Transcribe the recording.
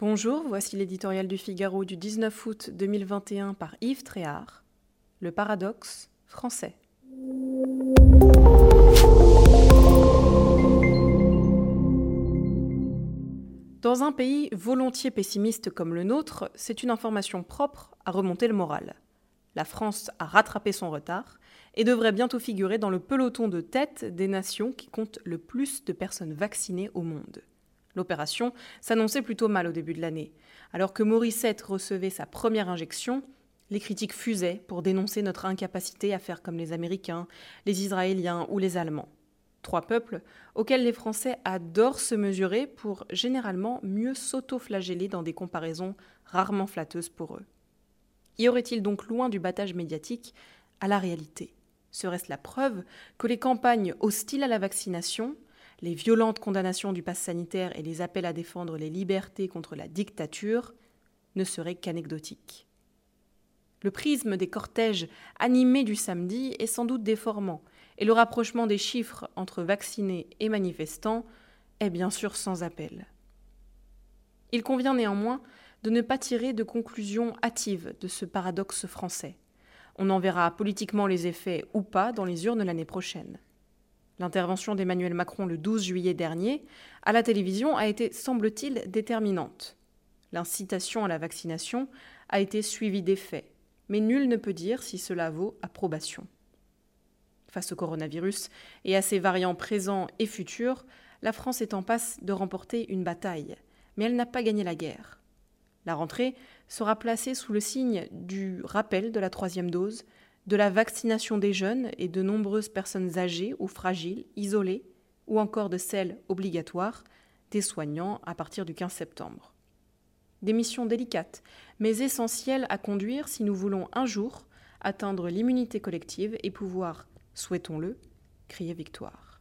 Bonjour, voici l'éditorial du Figaro du 19 août 2021 par Yves Tréhard. Le paradoxe français. Dans un pays volontiers pessimiste comme le nôtre, c'est une information propre à remonter le moral. La France a rattrapé son retard et devrait bientôt figurer dans le peloton de tête des nations qui comptent le plus de personnes vaccinées au monde. L'opération s'annonçait plutôt mal au début de l'année. Alors que Morissette recevait sa première injection, les critiques fusaient pour dénoncer notre incapacité à faire comme les Américains, les Israéliens ou les Allemands. Trois peuples auxquels les Français adorent se mesurer pour généralement mieux s'auto-flageller dans des comparaisons rarement flatteuses pour eux. Y aurait-il donc loin du battage médiatique? À la réalité Serait-ce la preuve que les campagnes hostiles à la vaccination les violentes condamnations du pass sanitaire et les appels à défendre les libertés contre la dictature ne seraient qu'anecdotiques. Le prisme des cortèges animés du samedi est sans doute déformant, et le rapprochement des chiffres entre vaccinés et manifestants est bien sûr sans appel. Il convient néanmoins de ne pas tirer de conclusions hâtives de ce paradoxe français. On en verra politiquement les effets ou pas dans les urnes l'année prochaine. L'intervention d'Emmanuel Macron le 12 juillet dernier à la télévision a été, semble-t-il, déterminante. L'incitation à la vaccination a été suivie d'effets, mais nul ne peut dire si cela vaut approbation. Face au coronavirus et à ses variants présents et futurs, la France est en passe de remporter une bataille, mais elle n'a pas gagné la guerre. La rentrée sera placée sous le signe du rappel de la troisième dose, de la vaccination des jeunes et de nombreuses personnes âgées ou fragiles, isolées, ou encore de celles obligatoires, des soignants à partir du 15 septembre. Des missions délicates, mais essentielles à conduire si nous voulons un jour atteindre l'immunité collective et pouvoir, souhaitons-le, crier victoire.